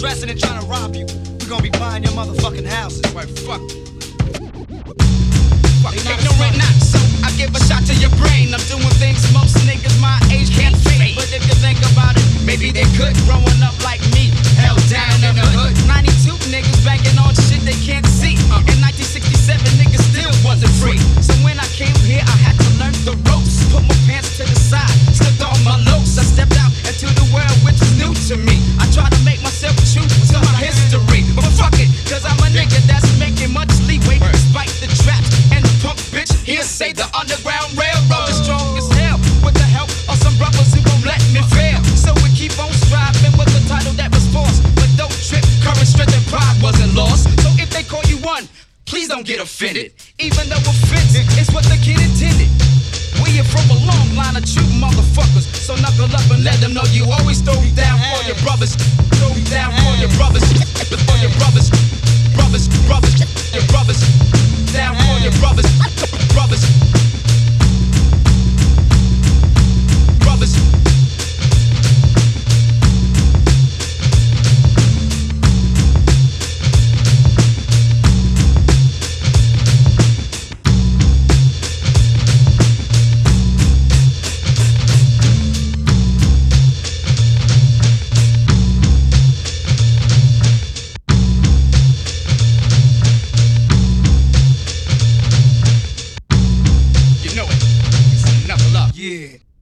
dressing and trying to rob you. We're gonna be buying your motherfucking houses. Right, fuck. Ignorant not so I give a shot to your brain. I'm doing things most niggas my age the Underground Railroad is strong as hell. With the help of some brothers who won't let me fail. So we keep on striving with the title that was forced. But don't trip, courage, strength, and pride wasn't lost. So if they call you one, please don't get offended. Even though offense is what the kid intended. We are from a long line of true motherfuckers. So knuckle up and let them know you always throw You